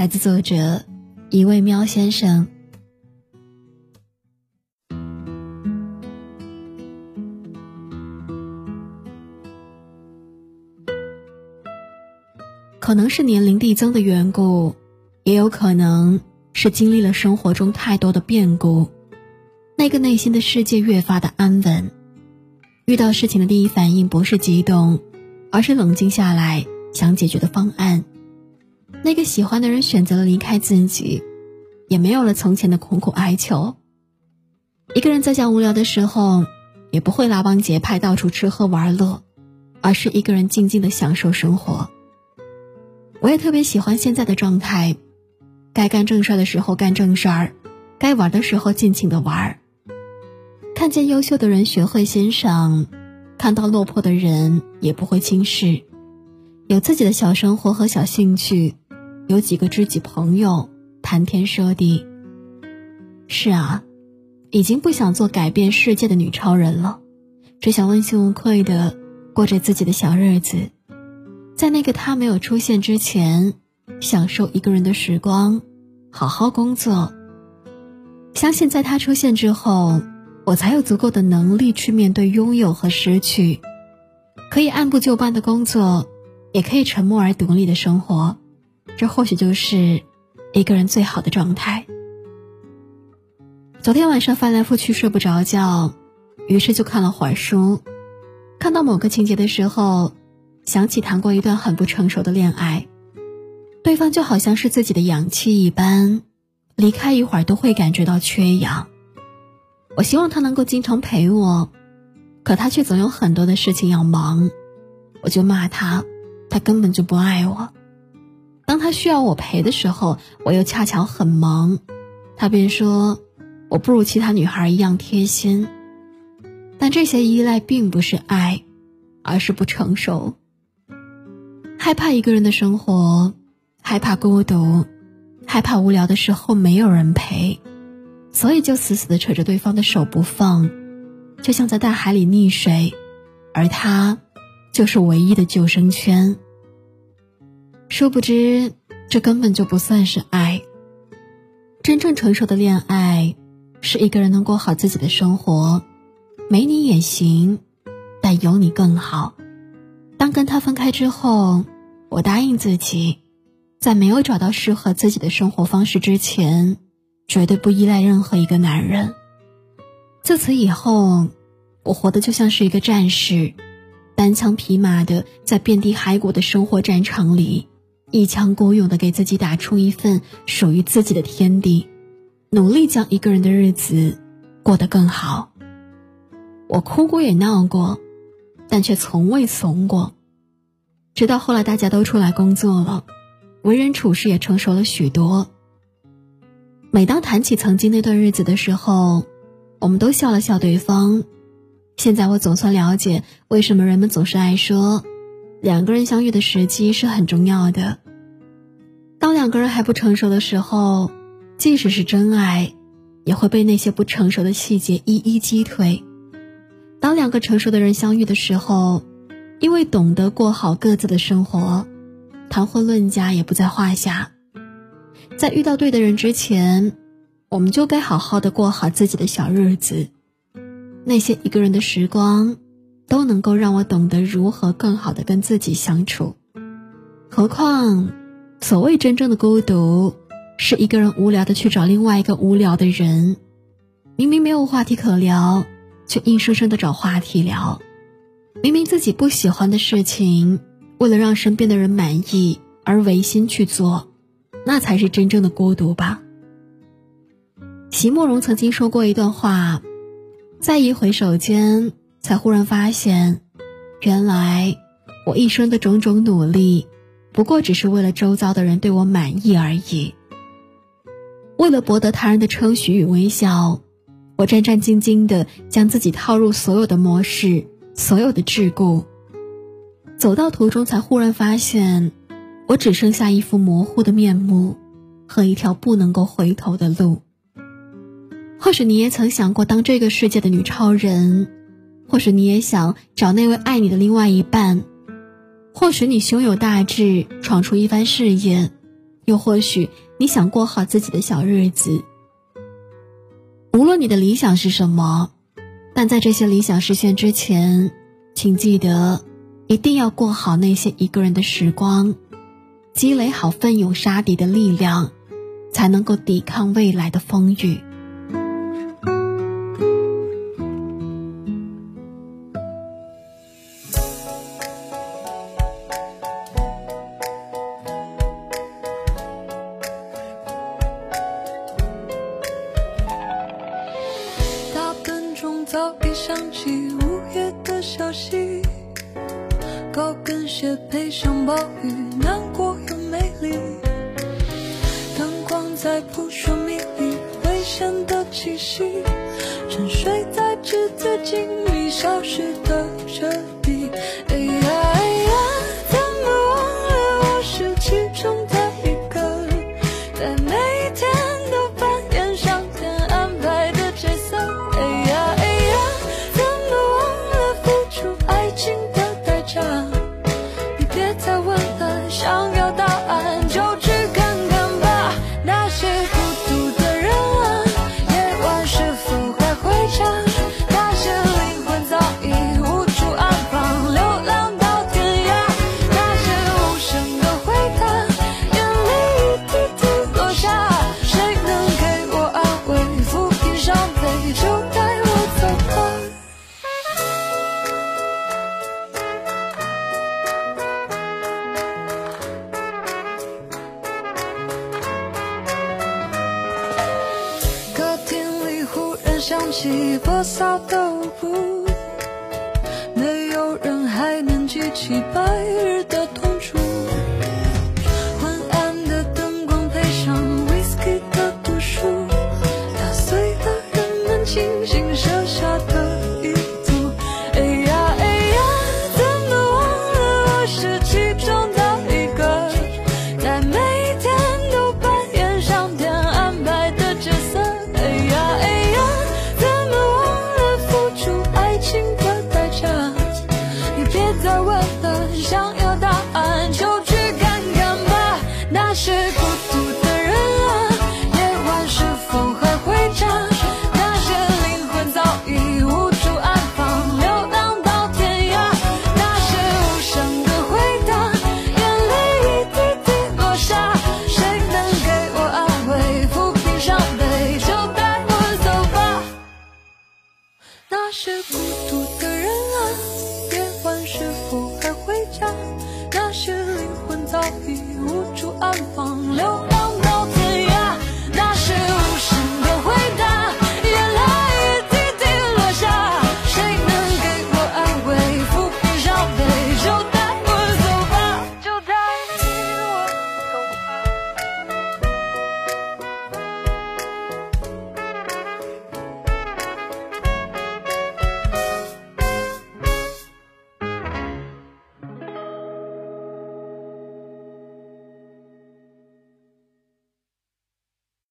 来自作者一位喵先生。可能是年龄递增的缘故，也有可能是经历了生活中太多的变故，那个内心的世界越发的安稳。遇到事情的第一反应不是激动，而是冷静下来想解决的方案。那个喜欢的人选择了离开自己，也没有了从前的苦苦哀求。一个人在家无聊的时候，也不会拉帮结派到处吃喝玩乐，而是一个人静静的享受生活。我也特别喜欢现在的状态，该干正事儿的时候干正事儿，该玩的时候尽情的玩。看见优秀的人学会欣赏，看到落魄的人也不会轻视，有自己的小生活和小兴趣。有几个知己朋友，谈天说地。是啊，已经不想做改变世界的女超人了，只想问心无愧的过着自己的小日子，在那个他没有出现之前，享受一个人的时光，好好工作。相信在他出现之后，我才有足够的能力去面对拥有和失去，可以按部就班的工作，也可以沉默而独立的生活。这或许就是一个人最好的状态。昨天晚上翻来覆去睡不着觉，于是就看了会儿书。看到某个情节的时候，想起谈过一段很不成熟的恋爱，对方就好像是自己的氧气一般，离开一会儿都会感觉到缺氧。我希望他能够经常陪我，可他却总有很多的事情要忙，我就骂他，他根本就不爱我。当他需要我陪的时候，我又恰巧很忙，他便说我不如其他女孩一样贴心。但这些依赖并不是爱，而是不成熟。害怕一个人的生活，害怕孤独，害怕无聊的时候没有人陪，所以就死死的扯着对方的手不放，就像在大海里溺水，而他就是唯一的救生圈。殊不知，这根本就不算是爱。真正成熟的恋爱，是一个人能过好自己的生活，没你也行，但有你更好。当跟他分开之后，我答应自己，在没有找到适合自己的生活方式之前，绝对不依赖任何一个男人。自此以后，我活得就像是一个战士，单枪匹马的在遍地骸骨的生活战场里。一腔孤勇的给自己打出一份属于自己的天地，努力将一个人的日子过得更好。我哭过也闹过，但却从未怂过。直到后来大家都出来工作了，为人处事也成熟了许多。每当谈起曾经那段日子的时候，我们都笑了笑对方。现在我总算了解为什么人们总是爱说。两个人相遇的时机是很重要的。当两个人还不成熟的时候，即使是真爱，也会被那些不成熟的细节一一击退。当两个成熟的人相遇的时候，因为懂得过好各自的生活，谈婚论嫁也不在话下。在遇到对的人之前，我们就该好好的过好自己的小日子。那些一个人的时光。都能够让我懂得如何更好的跟自己相处，何况，所谓真正的孤独，是一个人无聊的去找另外一个无聊的人，明明没有话题可聊，却硬生生的找话题聊，明明自己不喜欢的事情，为了让身边的人满意而违心去做，那才是真正的孤独吧。席慕容曾经说过一段话，在一回首间。才忽然发现，原来我一生的种种努力，不过只是为了周遭的人对我满意而已。为了博得他人的称许与微笑，我战战兢兢地将自己套入所有的模式、所有的桎梏。走到途中，才忽然发现，我只剩下一副模糊的面目，和一条不能够回头的路。或许你也曾想过当这个世界的女超人，或许你也想找那位爱你的另外一半，或许你胸有大志，闯出一番事业，又或许你想过好自己的小日子。无论你的理想是什么，但在这些理想实现之前，请记得。一定要过好那些一个人的时光，积累好奋勇杀敌的力量，才能够抵抗未来的风雨。悲伤暴雨，难过又美丽。灯光在扑朔迷离，危险的气息，沉睡在纸醉金迷，消失的彻想起破扫都不，没有人还能记起白日的。别再问了想要答案就